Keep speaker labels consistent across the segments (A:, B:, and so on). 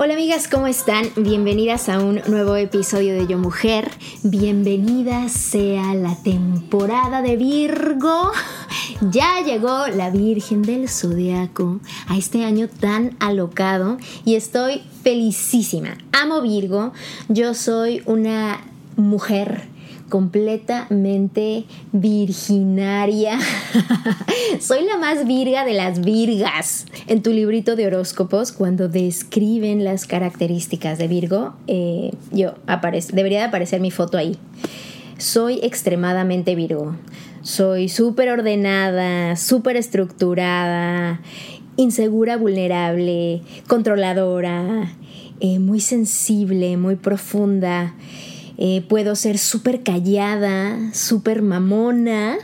A: Hola amigas, ¿cómo están? Bienvenidas a un nuevo episodio de Yo Mujer. Bienvenida sea la temporada de Virgo. Ya llegó la Virgen del Zodiaco a este año tan alocado y estoy felicísima. Amo Virgo. Yo soy una mujer completamente virginaria. Soy la más virga de las virgas. En tu librito de horóscopos, cuando describen las características de Virgo, eh, yo debería de aparecer mi foto ahí. Soy extremadamente Virgo. Soy súper ordenada, súper estructurada, insegura, vulnerable, controladora, eh, muy sensible, muy profunda. Eh, puedo ser súper callada, súper mamona,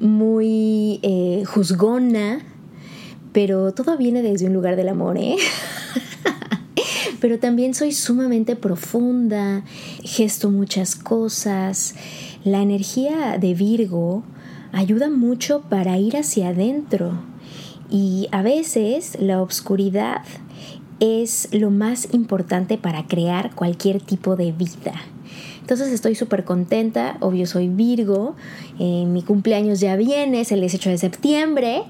A: muy eh, juzgona, pero todo viene desde un lugar del amor, ¿eh? pero también soy sumamente profunda, gesto muchas cosas. La energía de Virgo ayuda mucho para ir hacia adentro y a veces la oscuridad es lo más importante para crear cualquier tipo de vida. Entonces estoy súper contenta, obvio soy Virgo, eh, mi cumpleaños ya viene, es el 18 de septiembre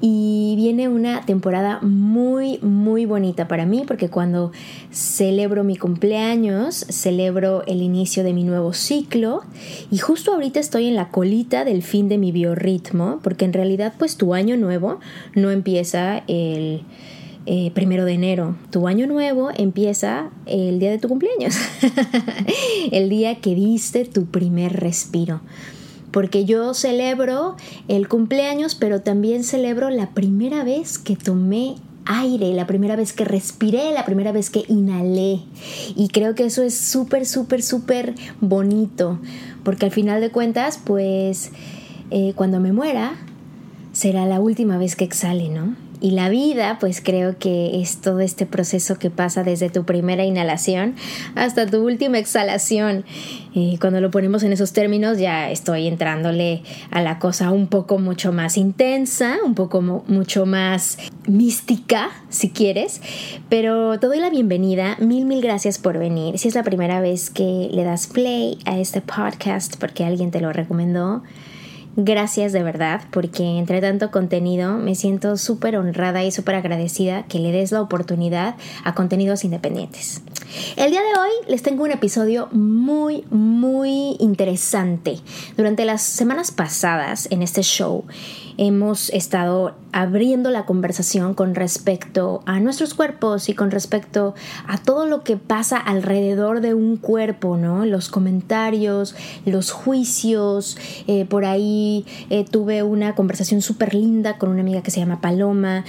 A: y viene una temporada muy, muy bonita para mí porque cuando celebro mi cumpleaños, celebro el inicio de mi nuevo ciclo y justo ahorita estoy en la colita del fin de mi biorritmo porque en realidad pues tu año nuevo no empieza el eh, primero de enero. Tu año nuevo empieza el día de tu cumpleaños, el día que diste tu primer respiro. Porque yo celebro el cumpleaños, pero también celebro la primera vez que tomé aire, la primera vez que respiré, la primera vez que inhalé. Y creo que eso es súper, súper, súper bonito. Porque al final de cuentas, pues eh, cuando me muera, será la última vez que exhale, ¿no? Y la vida, pues creo que es todo este proceso que pasa desde tu primera inhalación hasta tu última exhalación. Y cuando lo ponemos en esos términos, ya estoy entrándole a la cosa un poco mucho más intensa, un poco mucho más mística, si quieres. Pero te doy la bienvenida. Mil, mil gracias por venir. Si es la primera vez que le das play a este podcast porque alguien te lo recomendó, Gracias de verdad, porque entre tanto contenido me siento súper honrada y súper agradecida que le des la oportunidad a contenidos independientes. El día de hoy les tengo un episodio muy, muy interesante. Durante las semanas pasadas en este show hemos estado abriendo la conversación con respecto a nuestros cuerpos y con respecto a todo lo que pasa alrededor de un cuerpo, ¿no? Los comentarios, los juicios. Eh, por ahí eh, tuve una conversación súper linda con una amiga que se llama Paloma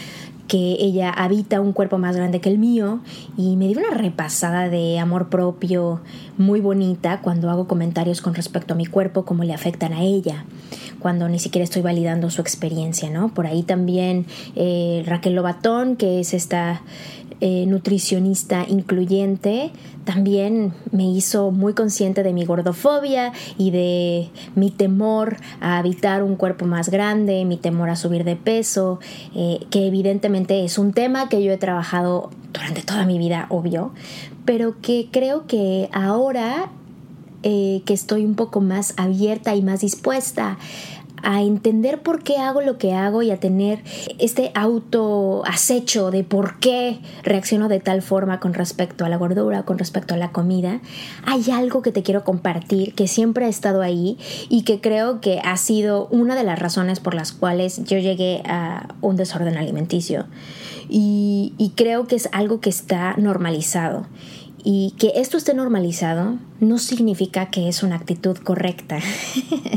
A: que ella habita un cuerpo más grande que el mío y me dio una repasada de amor propio muy bonita cuando hago comentarios con respecto a mi cuerpo, cómo le afectan a ella, cuando ni siquiera estoy validando su experiencia, ¿no? Por ahí también eh, Raquel Lobatón, que es esta eh, nutricionista incluyente, también me hizo muy consciente de mi gordofobia y de mi temor a habitar un cuerpo más grande, mi temor a subir de peso, eh, que evidentemente es un tema que yo he trabajado durante toda mi vida, obvio, pero que creo que ahora eh, que estoy un poco más abierta y más dispuesta a entender por qué hago lo que hago y a tener este auto acecho de por qué reacciono de tal forma con respecto a la gordura, con respecto a la comida, hay algo que te quiero compartir que siempre ha estado ahí y que creo que ha sido una de las razones por las cuales yo llegué a un desorden alimenticio. Y, y creo que es algo que está normalizado. Y que esto esté normalizado no significa que es una actitud correcta.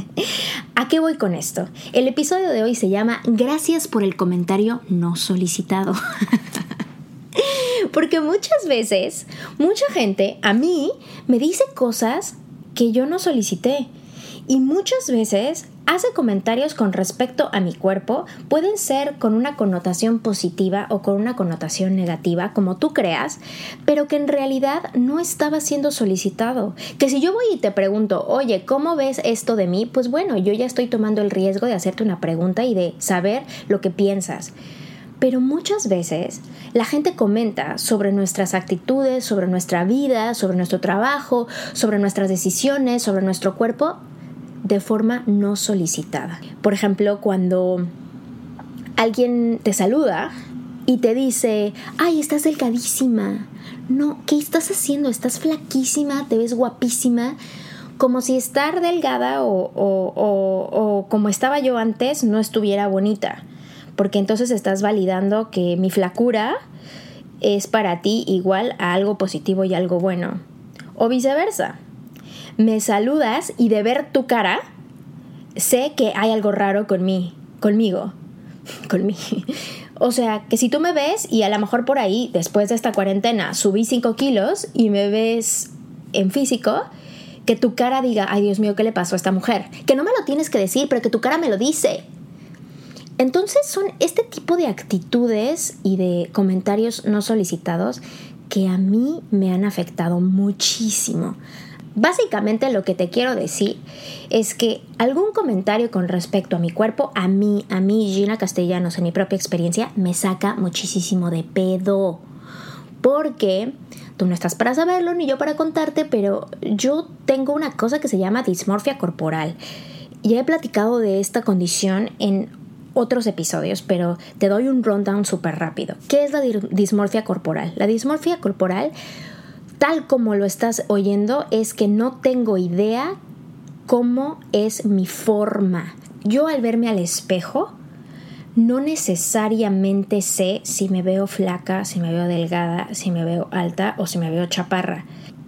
A: ¿A qué voy con esto? El episodio de hoy se llama Gracias por el comentario no solicitado. Porque muchas veces, mucha gente a mí me dice cosas que yo no solicité. Y muchas veces hace comentarios con respecto a mi cuerpo, pueden ser con una connotación positiva o con una connotación negativa, como tú creas, pero que en realidad no estaba siendo solicitado. Que si yo voy y te pregunto, oye, ¿cómo ves esto de mí? Pues bueno, yo ya estoy tomando el riesgo de hacerte una pregunta y de saber lo que piensas. Pero muchas veces la gente comenta sobre nuestras actitudes, sobre nuestra vida, sobre nuestro trabajo, sobre nuestras decisiones, sobre nuestro cuerpo de forma no solicitada. Por ejemplo, cuando alguien te saluda y te dice, ay, estás delgadísima. No, ¿qué estás haciendo? Estás flaquísima, te ves guapísima. Como si estar delgada o, o como estaba yo antes no estuviera bonita. Porque entonces estás validando que mi flacura es para ti igual a algo positivo y algo bueno. O viceversa me saludas y de ver tu cara, sé que hay algo raro con mí, conmigo, conmigo. O sea, que si tú me ves y a lo mejor por ahí, después de esta cuarentena, subí 5 kilos y me ves en físico, que tu cara diga, ay Dios mío, ¿qué le pasó a esta mujer? Que no me lo tienes que decir, pero que tu cara me lo dice. Entonces son este tipo de actitudes y de comentarios no solicitados que a mí me han afectado muchísimo. Básicamente lo que te quiero decir es que algún comentario con respecto a mi cuerpo, a mí, a mí, Gina Castellanos, en mi propia experiencia, me saca muchísimo de pedo. Porque tú no estás para saberlo ni yo para contarte, pero yo tengo una cosa que se llama dismorfia corporal. Ya he platicado de esta condición en otros episodios, pero te doy un rundown súper rápido. ¿Qué es la dismorfia corporal? La dismorfia corporal tal como lo estás oyendo es que no tengo idea cómo es mi forma. Yo al verme al espejo, no necesariamente sé si me veo flaca, si me veo delgada, si me veo alta o si me veo chaparra.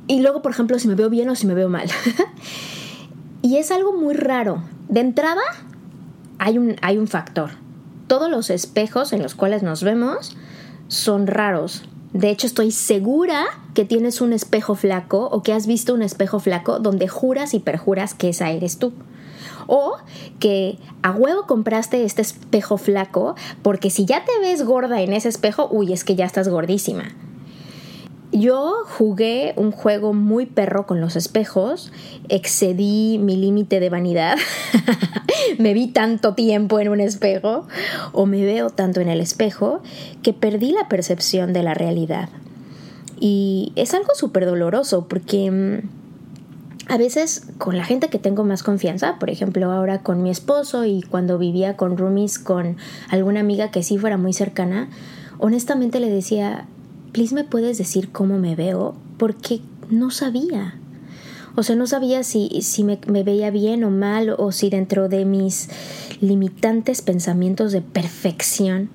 A: Y luego, por ejemplo, si me veo bien o si me veo mal. y es algo muy raro. De entrada, hay un, hay un factor. Todos los espejos en los cuales nos vemos son raros. De hecho, estoy segura que tienes un espejo flaco o que has visto un espejo flaco donde juras y perjuras que esa eres tú. O que a huevo compraste este espejo flaco porque si ya te ves gorda en ese espejo, uy, es que ya estás gordísima. Yo jugué un juego muy perro con los espejos, excedí mi límite de vanidad, me vi tanto tiempo en un espejo o me veo tanto en el espejo que perdí la percepción de la realidad. Y es algo súper doloroso porque mm, a veces con la gente que tengo más confianza, por ejemplo ahora con mi esposo y cuando vivía con roomies con alguna amiga que sí fuera muy cercana, honestamente le decía, please me puedes decir cómo me veo, porque no sabía. O sea, no sabía si, si me, me, veía bien o mal, o si dentro de mis limitantes pensamientos de perfección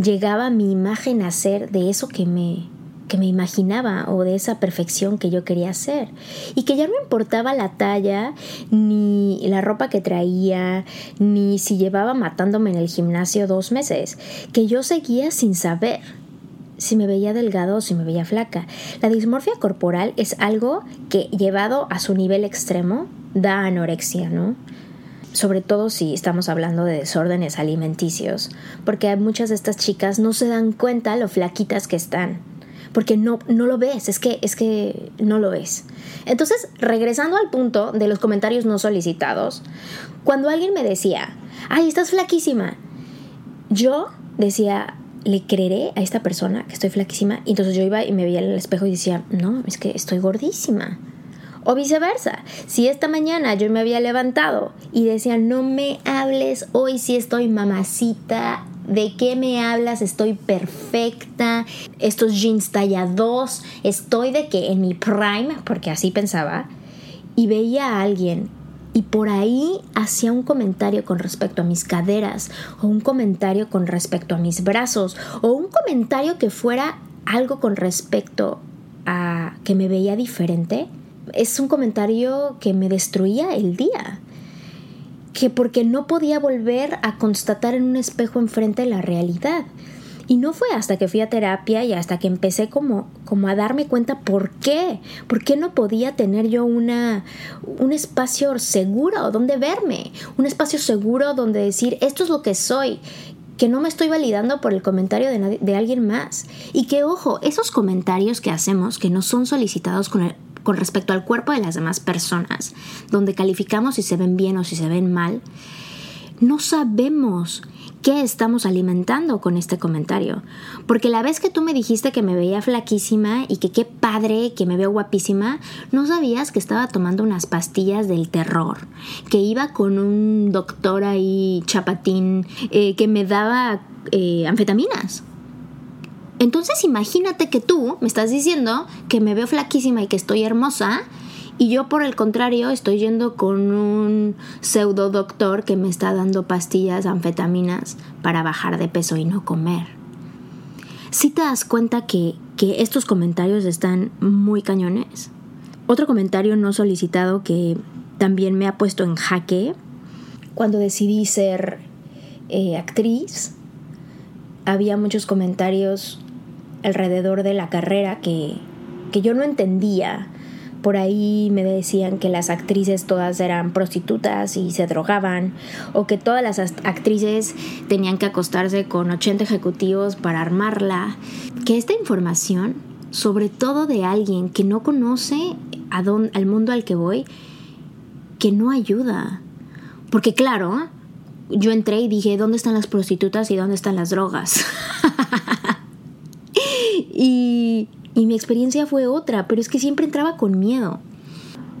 A: llegaba mi imagen a ser de eso que me, que me imaginaba o de esa perfección que yo quería hacer. Y que ya no importaba la talla, ni la ropa que traía, ni si llevaba matándome en el gimnasio dos meses, que yo seguía sin saber si me veía delgado o si me veía flaca. La dismorfia corporal es algo que llevado a su nivel extremo da anorexia, ¿no? Sobre todo si estamos hablando de desórdenes alimenticios, porque muchas de estas chicas no se dan cuenta lo flaquitas que están, porque no, no lo ves, es que, es que no lo ves. Entonces, regresando al punto de los comentarios no solicitados, cuando alguien me decía, ay, estás flaquísima, yo decía, le creeré a esta persona que estoy flaquísima. Y entonces yo iba y me veía en el espejo y decía, no, es que estoy gordísima. O viceversa, si esta mañana yo me había levantado y decía, no me hables, hoy sí estoy mamacita, ¿de qué me hablas? Estoy perfecta, estos jeans talla 2, estoy de que en mi prime, porque así pensaba, y veía a alguien y por ahí hacía un comentario con respecto a mis caderas o un comentario con respecto a mis brazos o un comentario que fuera algo con respecto a que me veía diferente, es un comentario que me destruía el día. Que porque no podía volver a constatar en un espejo enfrente la realidad. Y no fue hasta que fui a terapia y hasta que empecé como, como a darme cuenta por qué, por qué no podía tener yo una, un espacio seguro donde verme, un espacio seguro donde decir esto es lo que soy, que no me estoy validando por el comentario de, de alguien más. Y que, ojo, esos comentarios que hacemos que no son solicitados con el, con respecto al cuerpo de las demás personas, donde calificamos si se ven bien o si se ven mal, no sabemos qué estamos alimentando con este comentario. Porque la vez que tú me dijiste que me veía flaquísima y que qué padre, que me veo guapísima, no sabías que estaba tomando unas pastillas del terror, que iba con un doctor ahí chapatín eh, que me daba eh, anfetaminas. Entonces imagínate que tú me estás diciendo que me veo flaquísima y que estoy hermosa y yo por el contrario estoy yendo con un pseudo doctor que me está dando pastillas, anfetaminas para bajar de peso y no comer. Si te das cuenta que, que estos comentarios están muy cañones. Otro comentario no solicitado que también me ha puesto en jaque cuando decidí ser eh, actriz había muchos comentarios alrededor de la carrera que, que yo no entendía. Por ahí me decían que las actrices todas eran prostitutas y se drogaban, o que todas las actrices tenían que acostarse con 80 ejecutivos para armarla. Que esta información, sobre todo de alguien que no conoce a al mundo al que voy, que no ayuda. Porque claro, yo entré y dije, ¿dónde están las prostitutas y dónde están las drogas? Y, mi experiencia fue otra, pero es que siempre entraba con miedo.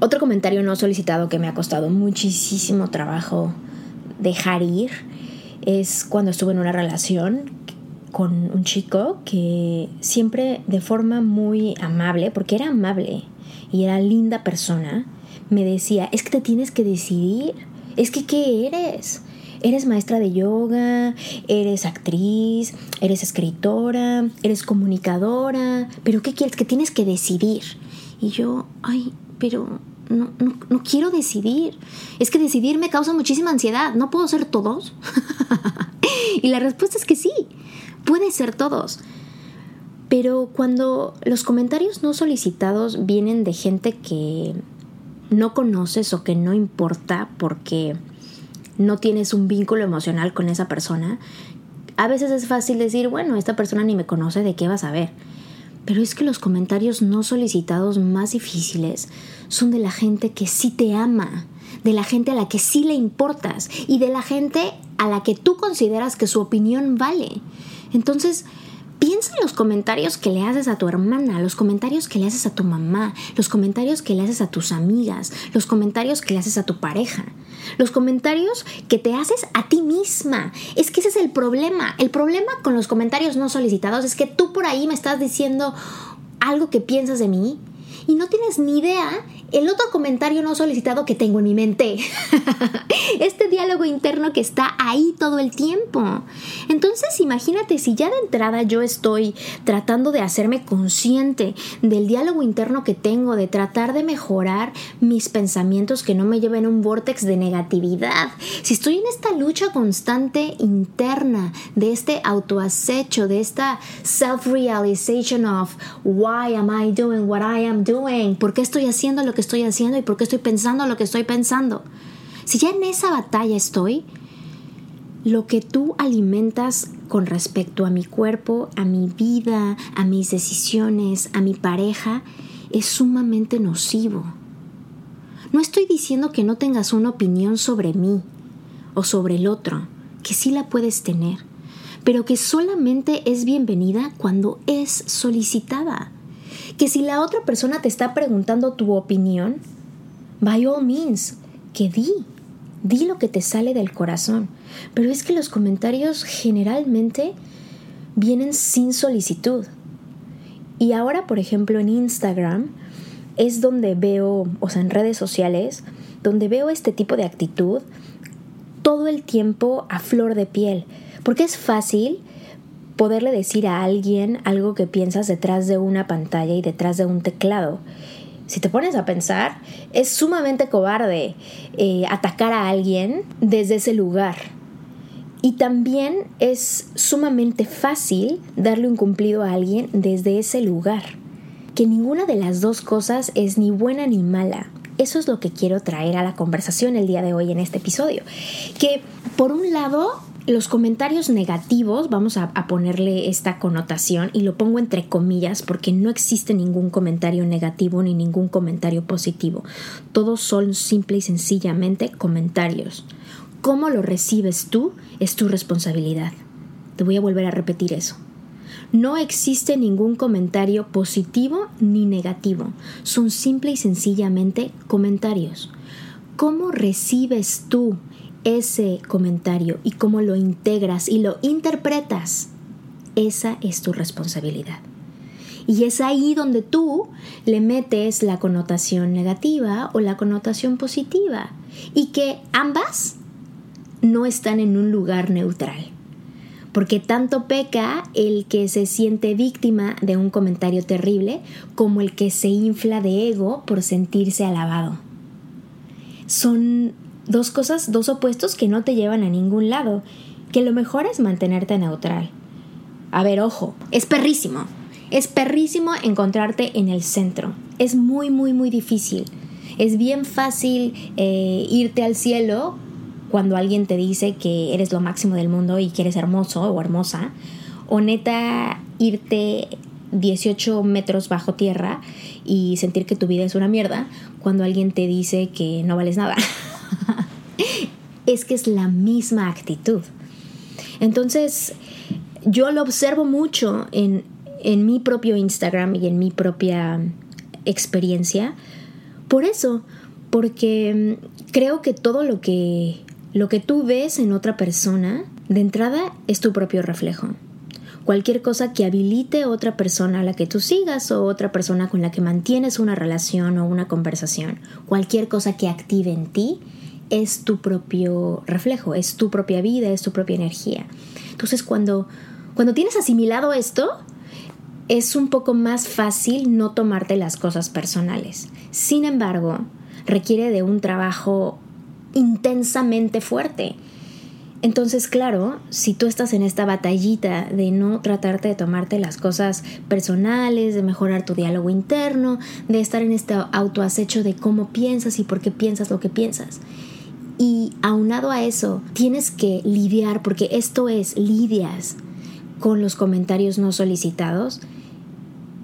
A: Otro comentario no solicitado que me ha costado muchísimo trabajo dejar ir es cuando estuve en una relación con un chico que siempre de forma muy amable, porque era amable y era linda persona, me decía, es que te tienes que decidir, es que ¿qué eres? Eres maestra de yoga, eres actriz, eres escritora, eres comunicadora, pero ¿qué quieres? Que tienes que decidir. Y yo, ay, pero no, no, quiero decidir. Es que decidir me causa muchísima ansiedad. ¿No puedo ser todos? y la respuesta es que sí, puede ser todos. Pero cuando los comentarios no solicitados vienen de gente que no conoces o que no importa porque no tienes un vínculo emocional con esa persona, a veces es fácil decir, bueno, esta persona ni me conoce, ¿de qué vas a ver? Pero es que los comentarios no solicitados más difíciles son de la gente que sí te ama, de la gente a la que sí le importas y de la gente a la que tú consideras que su opinión vale. Entonces, Piensa en los comentarios que le haces a tu hermana, los comentarios que le haces a tu mamá, los comentarios que le haces a tus amigas, los comentarios que le haces a tu pareja, los comentarios que te haces a ti misma. Es que ese es el problema. El problema con los comentarios no solicitados es que tú por ahí me estás diciendo algo que piensas de mí y no tienes ni idea el otro comentario no solicitado que tengo en mi mente. este diálogo interno que está ahí todo el tiempo. Entonces imagínate si ya de entrada yo estoy tratando de hacerme consciente del diálogo interno que tengo, de tratar de mejorar mis pensamientos que no me lleven a un vortex de negatividad. Si estoy en esta lucha constante interna de este autoacecho, de esta self-realization of why am I doing what I am doing, por qué estoy haciendo lo que estoy haciendo y por qué estoy pensando lo que estoy pensando. Si ya en esa batalla estoy, lo que tú alimentas con respecto a mi cuerpo, a mi vida, a mis decisiones, a mi pareja, es sumamente nocivo. No estoy diciendo que no tengas una opinión sobre mí o sobre el otro, que sí la puedes tener, pero que solamente es bienvenida cuando es solicitada. Que si la otra persona te está preguntando tu opinión, by all means, que di, di lo que te sale del corazón. Pero es que los comentarios generalmente vienen sin solicitud. Y ahora, por ejemplo, en Instagram es donde veo, o sea, en redes sociales, donde veo este tipo de actitud todo el tiempo a flor de piel. Porque es fácil poderle decir a alguien algo que piensas detrás de una pantalla y detrás de un teclado. Si te pones a pensar, es sumamente cobarde eh, atacar a alguien desde ese lugar. Y también es sumamente fácil darle un cumplido a alguien desde ese lugar. Que ninguna de las dos cosas es ni buena ni mala. Eso es lo que quiero traer a la conversación el día de hoy en este episodio. Que por un lado los comentarios negativos, vamos a, ponerle esta connotación y lo pongo entre comillas porque no existe ningún comentario negativo ni ningún comentario positivo. Todos son simple y sencillamente comentarios. Cómo lo recibes tú es tu responsabilidad. Te voy a volver a repetir eso. No existe ningún comentario positivo ni negativo. Son simple y sencillamente comentarios. ¿Cómo recibes tú ese comentario y cómo lo integras y lo interpretas, esa es tu responsabilidad. Y es ahí donde tú le metes la connotación negativa o la connotación positiva. Y que ambas no están en un lugar neutral. Porque tanto peca el que se siente víctima de un comentario terrible como el que se infla de ego por sentirse alabado. Son dos cosas, dos opuestos que no te llevan a ningún lado, que lo mejor es mantenerte neutral. A ver, ojo, es perrísimo. Es perrísimo encontrarte en el centro. Es muy, muy, muy difícil. Es bien fácil eh, irte al cielo cuando alguien te dice que eres lo máximo del mundo y que eres hermoso o hermosa. O neta, irte 18 metros bajo tierra y sentir que tu vida es una mierda cuando alguien te dice que no vales nada. es que es la misma actitud. Entonces, yo lo observo mucho en, en mi propio Instagram y en mi propia experiencia. Por eso, porque mm, creo que todo lo que, lo que tú ves en otra persona, de entrada, es tu propio reflejo. Cualquier cosa que habilite otra persona a la que tú sigas o otra persona con la que mantienes una relación o una conversación, cualquier cosa que active en ti, es tu propio reflejo, es tu propia vida, es tu propia energía. Entonces cuando, cuando tienes asimilado esto, es un poco más fácil no tomarte las cosas personales. Sin embargo, requiere de un trabajo intensamente fuerte. Entonces, claro, si tú estás en esta batallita de no tratarte de tomarte las cosas personales, de mejorar tu diálogo interno, de estar en este autoacecho de cómo piensas y por qué piensas lo que piensas, y aunado a eso, tienes que lidiar, porque esto es lidias con los comentarios no solicitados.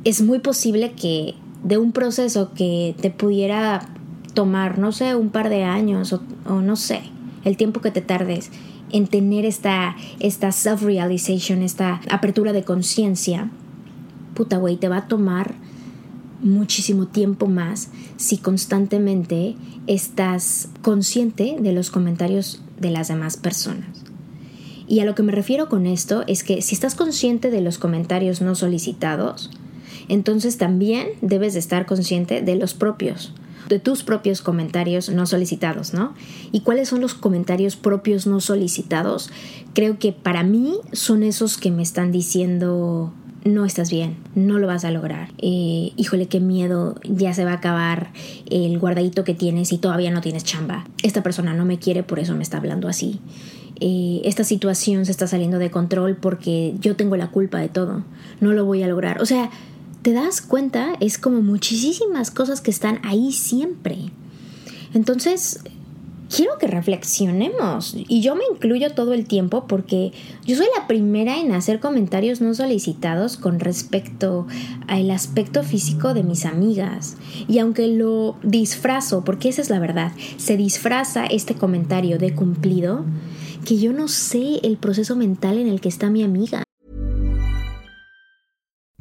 A: Es muy posible que de un proceso que te pudiera tomar, no sé, un par de años o, no sé, el tiempo que te tardes en tener esta, esta self-realization, esta apertura de conciencia, puta güey, te va a tomar muchísimo tiempo más si constantemente estás consciente de los comentarios de las demás personas. Y a lo que me refiero con esto es que si estás consciente de los comentarios no solicitados, entonces también debes de estar consciente de los propios, de tus propios comentarios no solicitados, ¿no? ¿Y cuáles son los comentarios propios no solicitados? Creo que para mí son esos que me están diciendo no estás bien, no lo vas a lograr. Eh, híjole, qué miedo, ya se va a acabar el guardadito que tienes y todavía no tienes chamba. Esta persona no me quiere, por eso me está hablando así. Eh, esta situación se está saliendo de control porque yo tengo la culpa de todo. No lo voy a lograr. O sea, te das cuenta, es como muchísimas cosas que están ahí siempre. Entonces, quiero que reflexionemos. Y yo me incluyo todo el tiempo porque yo soy la primera en hacer comentarios no solicitados con respecto al aspecto físico de mis amigas. Y aunque lo disfrazo, porque esa es la verdad, se disfraza este comentario de cumplido, que yo no sé el proceso mental en el que está mi amiga.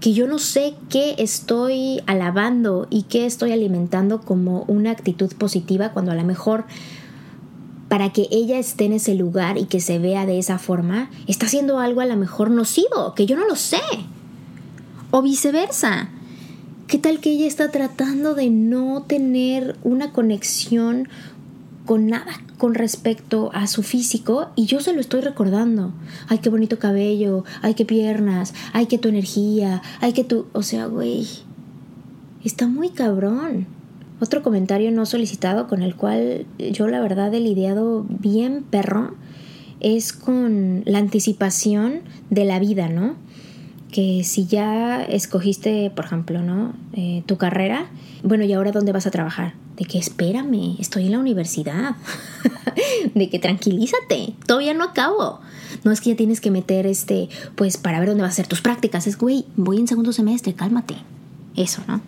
A: Que yo no sé qué estoy alabando y qué estoy alimentando como una actitud positiva cuando a lo mejor para que ella esté en ese lugar y que se vea de esa forma, está haciendo algo a lo mejor nocivo, que yo no lo sé. O viceversa. ¿Qué tal que ella está tratando de no tener una conexión con nada con respecto a su físico y yo se lo estoy recordando. Ay, qué bonito cabello, ay, qué piernas, ay, qué tu energía, ay, qué tu... O sea, güey, está muy cabrón. Otro comentario no solicitado con el cual yo la verdad he lidiado bien perro es con la anticipación de la vida, ¿no? Que si ya escogiste, por ejemplo, ¿no? Eh, tu carrera, bueno, ¿y ahora dónde vas a trabajar? De que espérame, estoy en la universidad. de que tranquilízate, todavía no acabo. No es que ya tienes que meter este, pues para ver dónde vas a hacer tus prácticas. Es, güey, voy en segundo semestre, cálmate. Eso, ¿no?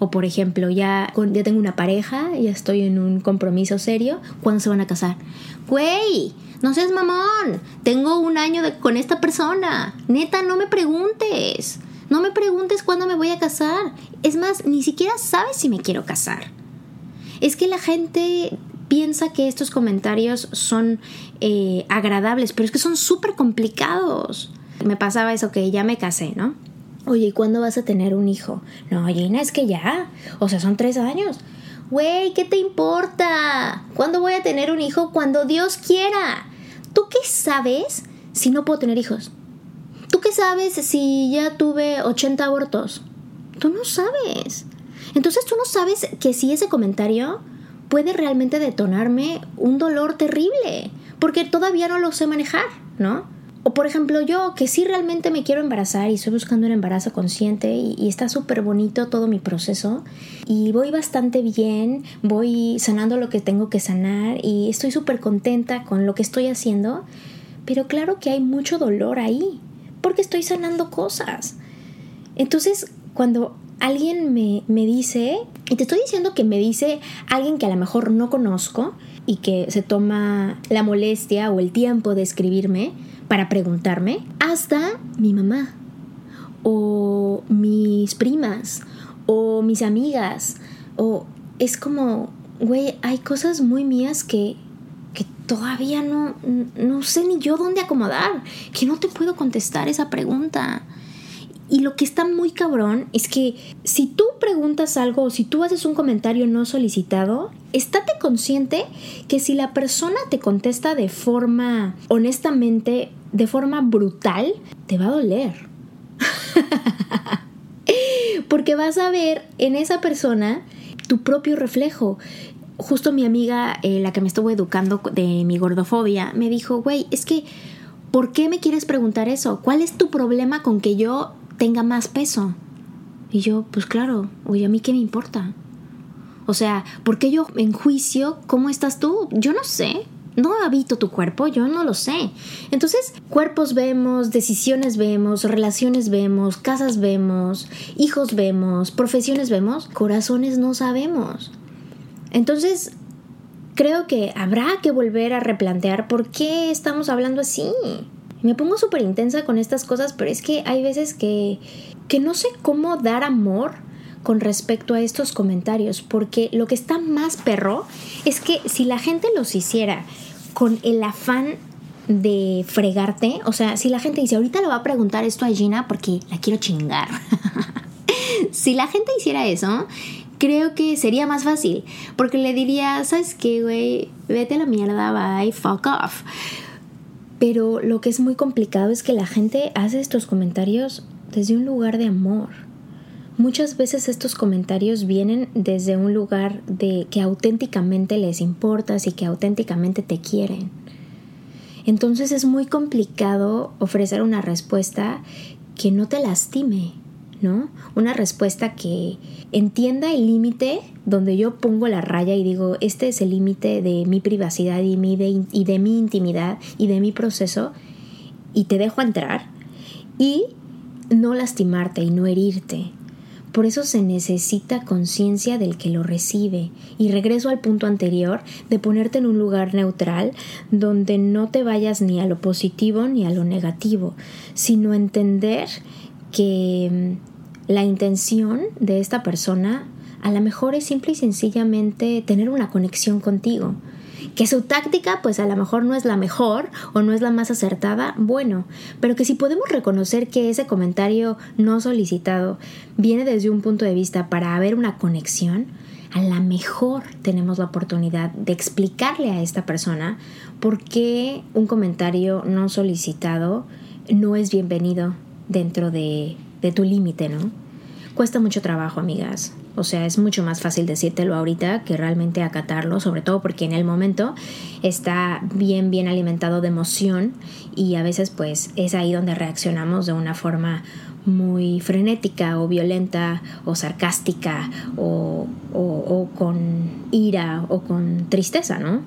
A: O por ejemplo, ya, ya tengo una pareja, ya estoy en un compromiso serio. ¿Cuándo se van a casar? Güey, no seas mamón. Tengo un año con esta persona. Neta, no me preguntes. No me preguntes cuándo me voy a casar. Es más, ni siquiera sabes si me quiero casar. Es que la gente piensa que estos comentarios son eh, agradables, pero es que son súper complicados. Me pasaba eso que ya me casé, ¿no? Oye, ¿y cuándo vas a tener un hijo? No, Gina, es que ya. O sea, son tres años. Güey, ¿qué te importa? ¿Cuándo voy a tener un hijo? Cuando Dios quiera. ¿Tú qué sabes si no puedo tener hijos? ¿Tú qué sabes si ya tuve 80 abortos? Tú no sabes. Entonces tú no sabes que si ese comentario puede realmente detonarme un dolor terrible, porque todavía no lo sé manejar, ¿no? O por ejemplo yo, que sí realmente me quiero embarazar y estoy buscando un embarazo consciente y, está súper bonito todo mi proceso y voy bastante bien, voy sanando lo que tengo que sanar y estoy súper contenta con lo que estoy haciendo, pero claro que hay mucho dolor ahí, porque estoy sanando cosas. Entonces, cuando alguien me, me, dice, y te estoy diciendo que me dice alguien que a lo mejor no conozco y que se toma la molestia o el tiempo de escribirme para preguntarme, hasta mi mamá, o mis primas, o mis amigas, o es como, güey, hay cosas muy mías que, todavía no, no sé ni yo dónde acomodar, que no te puedo contestar esa pregunta. Y lo que está muy cabrón es que si tú preguntas algo o si tú haces un comentario no solicitado, estate consciente que si la persona te contesta de forma, honestamente, de forma brutal, te va a doler. Porque vas a ver en esa persona tu propio reflejo justo mi amiga, eh, la que me estuvo educando de mi gordofobia, me dijo, güey, es que, ¿por qué me quieres preguntar eso? ¿Cuál es tu problema con que yo tenga más peso? Y yo, pues claro, oye, ¿a mí qué me importa? O sea, ¿por qué yo en juicio cómo estás tú? Yo no sé. No habito tu cuerpo, yo no lo sé. Entonces, cuerpos vemos, decisiones vemos, relaciones vemos, casas vemos, hijos vemos, profesiones vemos, corazones no sabemos. Entonces, creo que habrá que volver a replantear por qué estamos hablando así. Me pongo súper intensa con estas cosas, pero es que hay veces que, que no sé cómo dar amor con respecto a estos comentarios, porque lo que está más perro es que si la gente los hiciera con el afán de fregarte, o sea, si la gente dice, ahorita le va a preguntar esto a Gina porque la quiero chingar. si la gente hiciera eso, creo que sería más fácil. Porque le diría, ¿sabes qué, güey? Vete a la mierda, bye, fuck off. Pero lo que es muy complicado es que la gente hace estos comentarios desde un lugar de amor. Muchas veces estos comentarios vienen desde un lugar de que auténticamente les importas y que auténticamente te quieren. Entonces es muy complicado ofrecer una respuesta que no te lastime, ¿no? Una respuesta que entienda el límite donde yo pongo la raya y digo, este es el límite de mi privacidad y, de, y de mi intimidad y de mi proceso y te dejo entrar y no lastimarte y no herirte. Por eso se necesita conciencia del que lo recibe. Y regreso al punto anterior de ponerte en un lugar neutral donde no te vayas ni a lo positivo ni a lo negativo, sino entender que mm, la intención de esta persona a lo mejor es simple y sencillamente tener una conexión contigo. Que su táctica pues a lo mejor no es la mejor o no es la más acertada, bueno, pero que si podemos reconocer que ese comentario no solicitado viene desde un punto de vista para haber una conexión, a lo mejor tenemos la oportunidad de explicarle a esta persona por qué un comentario no solicitado no es bienvenido dentro de, de tu límite, ¿no? Cuesta mucho trabajo, amigas. O sea, es mucho más fácil decírtelo ahorita que realmente acatarlo, sobre todo porque en el momento está bien, bien alimentado de emoción y a veces pues es ahí donde reaccionamos de una forma muy frenética o violenta o sarcástica o, o con ira o con tristeza, ¿no?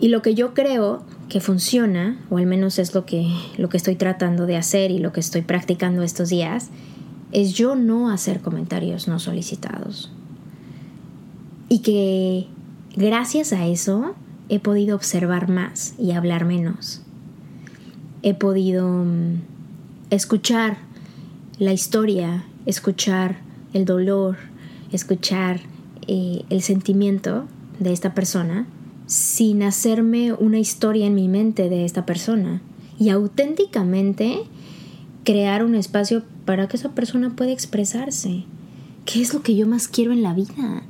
A: Y lo que yo creo que funciona, o al menos es lo que, lo que estoy tratando de hacer y lo que estoy practicando estos días, es yo no hacer comentarios no solicitados. Y que gracias a eso he podido observar más y hablar menos. He podido mm, escuchar la historia, escuchar el dolor, escuchar eh, el sentimiento de esta persona sin hacerme una historia en mi mente de esta persona y auténticamente crear un espacio para que esa persona pueda expresarse. ¿Qué es lo que yo más quiero en la vida?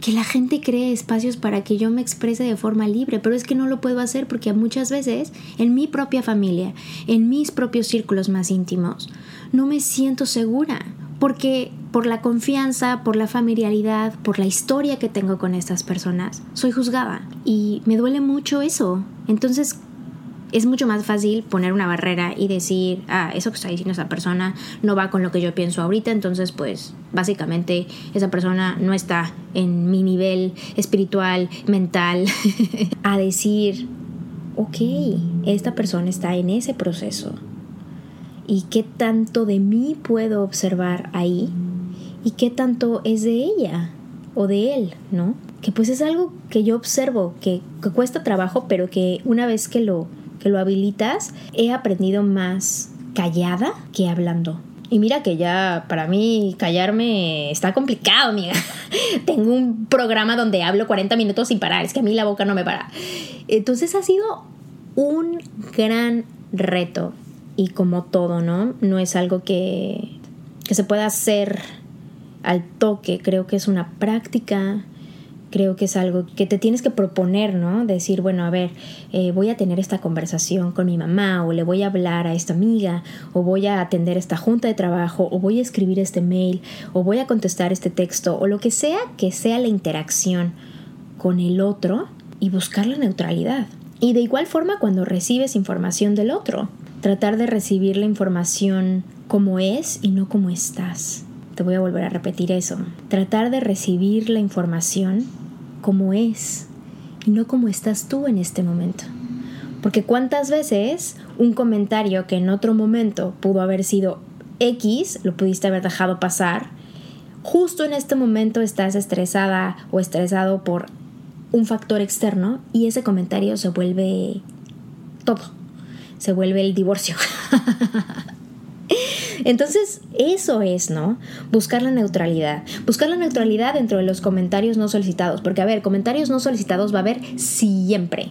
A: Que la gente cree espacios para que yo me exprese de forma libre, pero es que no lo puedo hacer porque muchas veces en mi propia familia, en mis propios círculos más íntimos, no me siento segura, porque por la confianza, por la familiaridad, por la historia que tengo con estas personas, soy juzgada y me duele mucho eso. Entonces, es mucho más fácil poner una barrera y decir, ah, eso que está diciendo esa persona no va con lo que yo pienso ahorita, entonces pues básicamente esa persona no está en mi nivel espiritual, mental, a decir, ok, esta persona está en ese proceso. ¿Y qué tanto de mí puedo observar ahí? ¿Y qué tanto es de ella o de él, no? Que pues es algo que yo observo, que, que cuesta trabajo, pero que una vez que lo que lo habilitas, he aprendido más callada que hablando. Y mira que ya para mí callarme está complicado, amiga. Tengo un programa donde hablo 40 minutos sin parar, es que a mí la boca no me para. Entonces ha sido un gran reto y como todo, ¿no? No es algo que, que se pueda hacer al toque, creo que es una práctica, creo que es algo que te tienes que proponer, ¿no? Decir, bueno, a ver, eh, voy a tener esta conversación con mi mamá o le voy a hablar a esta amiga o voy a atender esta junta de trabajo o voy a escribir este mail o voy a contestar este texto o lo que sea que sea la interacción con el otro y buscar la neutralidad. Y de igual forma cuando recibes información del otro, tratar de recibir la información como es y no como estás. Te voy a volver a repetir eso. Tratar de recibir la información como es y no como estás tú en este momento. Porque cuántas veces un comentario que en otro momento pudo haber sido X, lo pudiste haber dejado pasar, justo en este momento estás estresada o estresado por un factor externo y ese comentario se vuelve todo, se vuelve el divorcio. Entonces, eso es, ¿no? Buscar la neutralidad. Buscar la neutralidad dentro de los comentarios no solicitados. Porque, a ver, comentarios no solicitados va a haber siempre.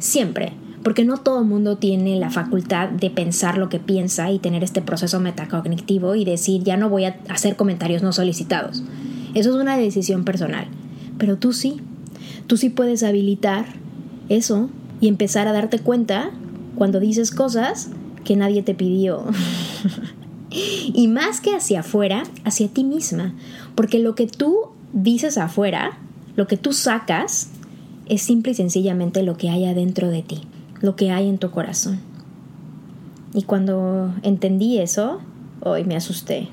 A: Siempre. Porque no todo el mundo tiene la facultad de pensar lo que piensa y tener este proceso metacognitivo y decir, ya no voy a hacer comentarios no solicitados. Eso es una decisión personal. Pero tú sí. Tú sí puedes habilitar eso y empezar a darte cuenta cuando dices cosas que nadie te pidió. y más que hacia afuera, hacia ti misma. Porque lo que tú dices afuera, lo que tú sacas, es simple y sencillamente lo que hay adentro de ti. lo que hay en tu corazón. Y cuando entendí eso, hoy me asusté,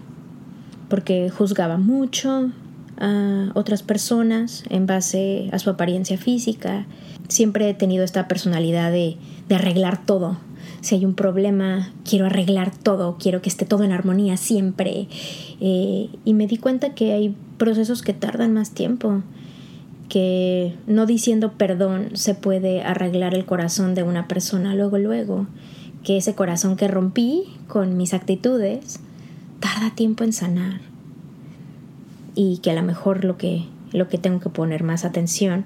A: porque juzgaba mucho a otras personas en base a su apariencia física. Siempre he tenido esta personalidad de, arreglar todo. Si hay un problema, quiero arreglar todo, quiero que esté todo en armonía siempre. Eh, y me di cuenta que hay procesos que tardan más tiempo que no diciendo perdón se puede arreglar el corazón de una persona luego, luego, que ese corazón que rompí con mis actitudes tarda tiempo en sanar y que a lo mejor lo que, lo que tengo que poner más atención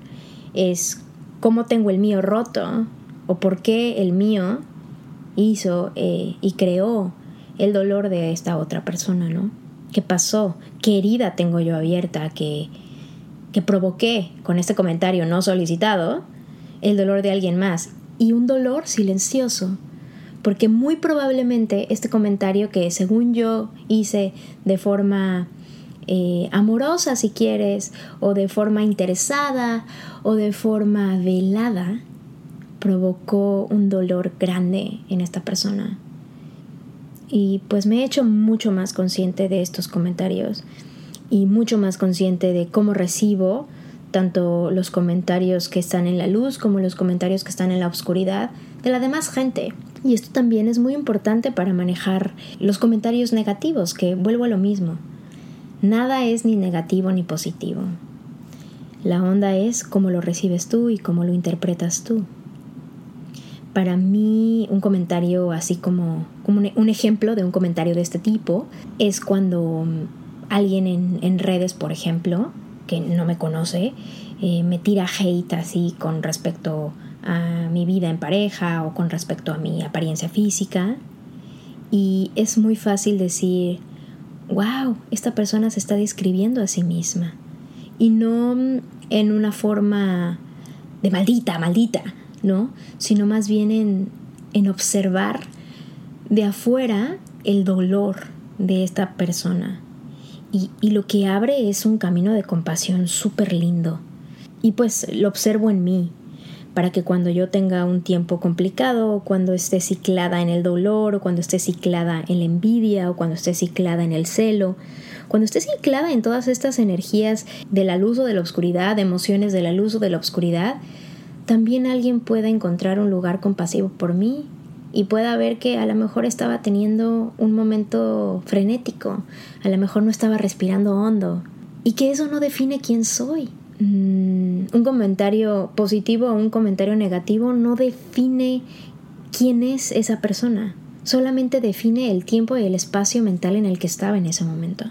A: es cómo tengo el mío roto o por qué el mío hizo eh, y creó el dolor de esta otra persona, ¿no? ¿Qué pasó? ¿Qué herida tengo yo abierta que que provoqué con este comentario no solicitado el dolor de alguien más y un dolor silencioso. Porque muy probablemente este comentario que según yo hice de forma eh, amorosa si quieres, o de forma interesada, o de forma velada, provocó un dolor grande en esta persona. Y pues me he hecho mucho más consciente de estos comentarios y mucho más consciente de cómo recibo tanto los comentarios que están en la luz como los comentarios que están en la oscuridad de la demás gente. Y esto también es muy importante para manejar los comentarios negativos, que vuelvo a lo mismo. Nada es ni negativo ni positivo. La onda es cómo lo recibes tú y cómo lo interpretas tú. Para mí un comentario así como, como un ejemplo de un comentario de este tipo es cuando alguien en, redes, por ejemplo, que no me conoce, eh, me tira hate así con respecto a mi vida en pareja o con respecto a mi apariencia física. Y es muy fácil decir, wow, esta persona se está describiendo a sí misma. Y no en una forma de maldita, maldita, ¿no? Sino más bien en, en observar de afuera el dolor de esta persona y, lo que abre es un camino de compasión súper lindo. Y pues lo observo en mí, para que cuando yo tenga un tiempo complicado, o cuando esté ciclada en el dolor, o cuando esté ciclada en la envidia, o cuando esté ciclada en el celo, cuando esté ciclada en todas estas energías de la luz o de la oscuridad, emociones de la luz o de la oscuridad, también alguien pueda encontrar un lugar compasivo por mí y pueda ver que a lo mejor estaba teniendo un momento frenético, a lo mejor no estaba respirando hondo y que eso no define quién soy. Mm, un comentario positivo o un comentario negativo no define quién es esa persona, solamente define el tiempo y el espacio mental en el que estaba en ese momento.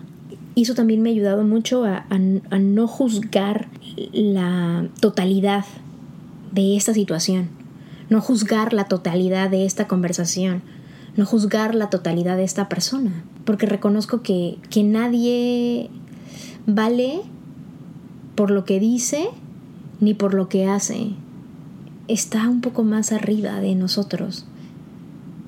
A: Eso también me ha ayudado mucho a no juzgar la totalidad de esta situación. No juzgar la totalidad de esta conversación, no juzgar la totalidad de esta persona, porque reconozco que nadie vale por lo que dice ni por lo que hace. Está un poco más arriba de nosotros.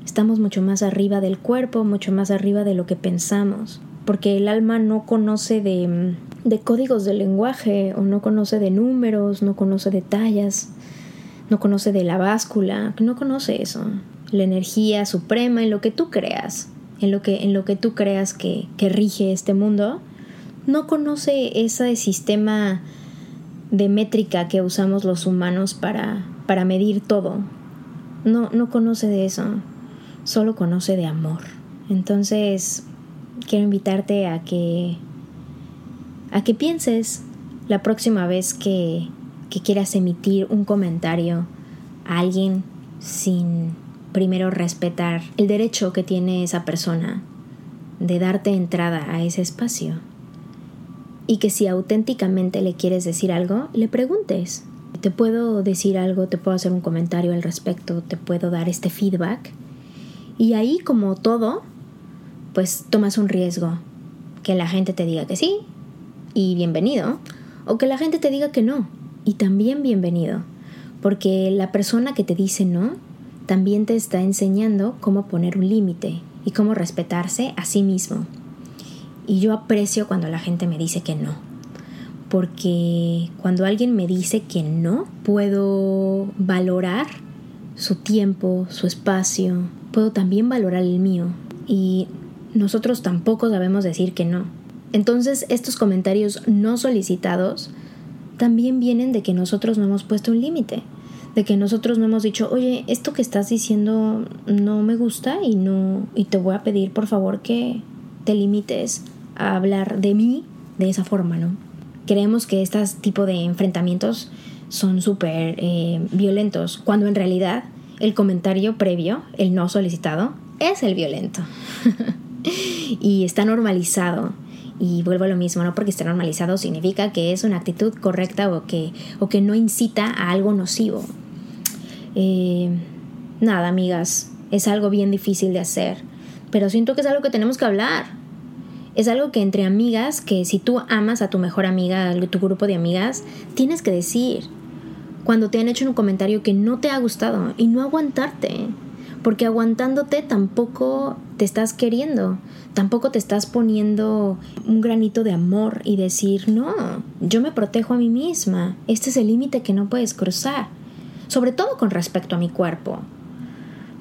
A: Estamos mucho más arriba del cuerpo, mucho más arriba de lo que pensamos, porque el alma no conoce de, códigos de lenguaje o no conoce de números, no conoce de tallas no conoce de la báscula, no conoce eso, la energía suprema en lo que tú creas, en lo que, en lo que tú creas que, que rige este mundo, no conoce ese sistema de métrica que usamos los humanos para, para medir todo. No, no conoce de eso, solo conoce de amor. Entonces, quiero invitarte a que a que pienses la próxima vez que que quieras emitir un comentario a alguien sin primero respetar el derecho que tiene esa persona de darte entrada a ese espacio. Y que si auténticamente le quieres decir algo, le preguntes. Te puedo decir algo, te puedo hacer un comentario al respecto, te puedo dar este feedback. Y ahí, como todo, pues tomas un riesgo. Que la gente te diga que sí y bienvenido, o que la gente te diga que no y también bienvenido, porque la persona que te dice no también te está enseñando cómo poner un límite y cómo respetarse a sí mismo. Y yo aprecio cuando la gente me dice que no, porque cuando alguien me dice que no, puedo valorar su tiempo, su espacio, puedo también valorar el mío y nosotros tampoco sabemos decir que no. Entonces estos comentarios no solicitados también vienen de que nosotros no hemos puesto un límite, de que nosotros no hemos dicho, oye, esto que estás diciendo no me gusta y no y te voy a pedir por favor que te limites hablar de mí de esa forma, ¿no? Creemos que este tipo de enfrentamientos son súper eh, violentos, cuando en realidad el comentario previo, el no solicitado, es el violento. y está normalizado. Y vuelvo a lo mismo, no porque esté normalizado significa que es una actitud correcta o que, o que no incita a algo nocivo. Eh, nada, amigas, es algo bien difícil de hacer, pero siento que es algo que tenemos que hablar. Es algo que entre amigas, que si tú amas a tu mejor amiga, a tu grupo de amigas, tienes que decir cuando te han hecho un comentario que no te ha gustado y no aguantarte porque aguantándote tampoco te estás queriendo, tampoco te estás poniendo un granito de amor y decir, no, yo me protejo a mí misma, este es el límite que no puedes cruzar, sobre todo con respecto a mi cuerpo.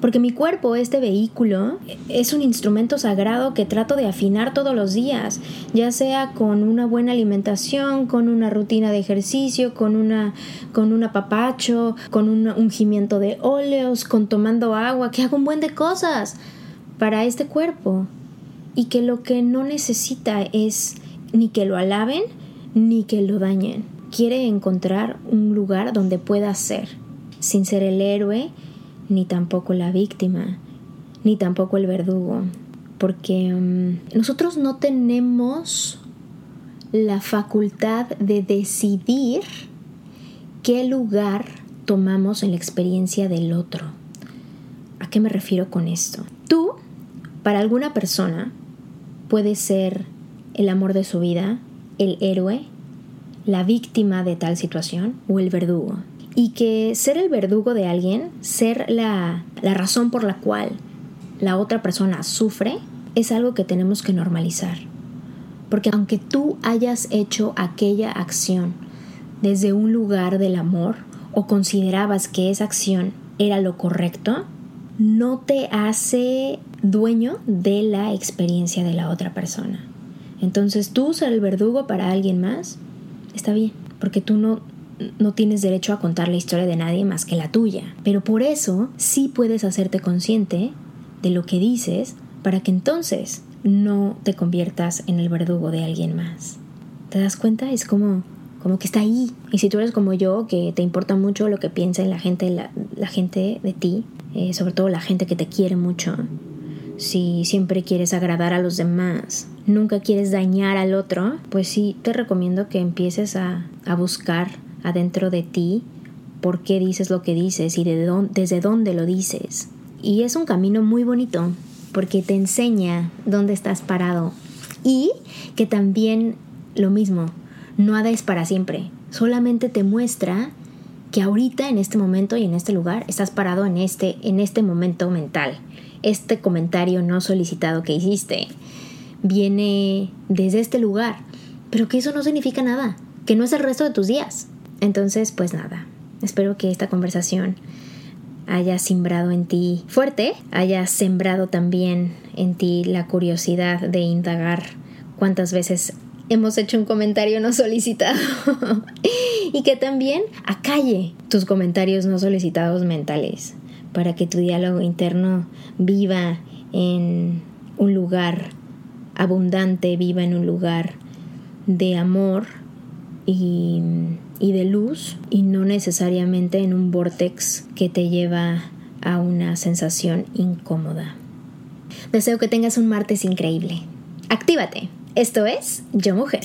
A: Porque mi cuerpo, este vehículo, es un instrumento sagrado que trato de afinar todos los días, ya sea con una buena alimentación, con una rutina de ejercicio, con una con un apapacho, con un ungimiento de óleos, con tomando agua, que hago un buen de cosas para este cuerpo y que lo que no necesita es ni que lo alaben ni que lo dañen. Quiere encontrar un lugar donde pueda ser, sin ser el héroe ni tampoco la víctima, ni tampoco el verdugo, porque mm, nosotros no tenemos la facultad de decidir qué lugar tomamos en la experiencia del otro. ¿A qué me refiero con esto? Tú, para alguna persona, puedes ser el amor de su vida, el héroe, la víctima de tal situación o el verdugo y que ser el verdugo de alguien, ser la, la razón por la cual la otra persona sufre, es algo que tenemos que normalizar. Porque aunque tú hayas hecho aquella acción desde un lugar del amor o considerabas que esa acción era lo correcto, no te hace dueño de la experiencia de la otra persona. Entonces tú ser el verdugo para alguien más está bien, porque tú no, no tienes derecho a contar la historia de nadie más que la tuya. Pero por eso sí puedes hacerte consciente de lo que dices para que entonces no te conviertas en el verdugo de alguien más. ¿Te das cuenta? Es como, como que está ahí. Y si tú eres como yo, que te importa mucho lo que piensa la gente, la, gente de ti, eh, sobre todo la gente que te quiere mucho, si siempre quieres agradar a los demás, nunca quieres dañar al otro, pues sí te recomiendo que empieces a, a buscar adentro de ti por qué dices lo que dices y de desde dónde lo dices. Y es un camino muy bonito porque te enseña dónde estás parado y que también lo mismo, no es para siempre, solamente te muestra que ahorita en este momento y en este lugar estás parado en este en este momento mental. Este comentario no solicitado que hiciste viene desde este lugar, pero que eso no significa nada, que no es el resto de tus días. Entonces, pues nada, espero que esta conversación haya sembrado en ti fuerte, haya sembrado también en ti la curiosidad de indagar cuántas veces hemos hecho un comentario no solicitado. Y que también acalle tus comentarios no solicitados mentales para que tu diálogo interno viva en un lugar abundante, viva en un lugar de amor y y de luz y no necesariamente en un vortex que te lleva a una sensación incómoda. Deseo que tengas un martes increíble. Actívate. Esto es Yo Mujer.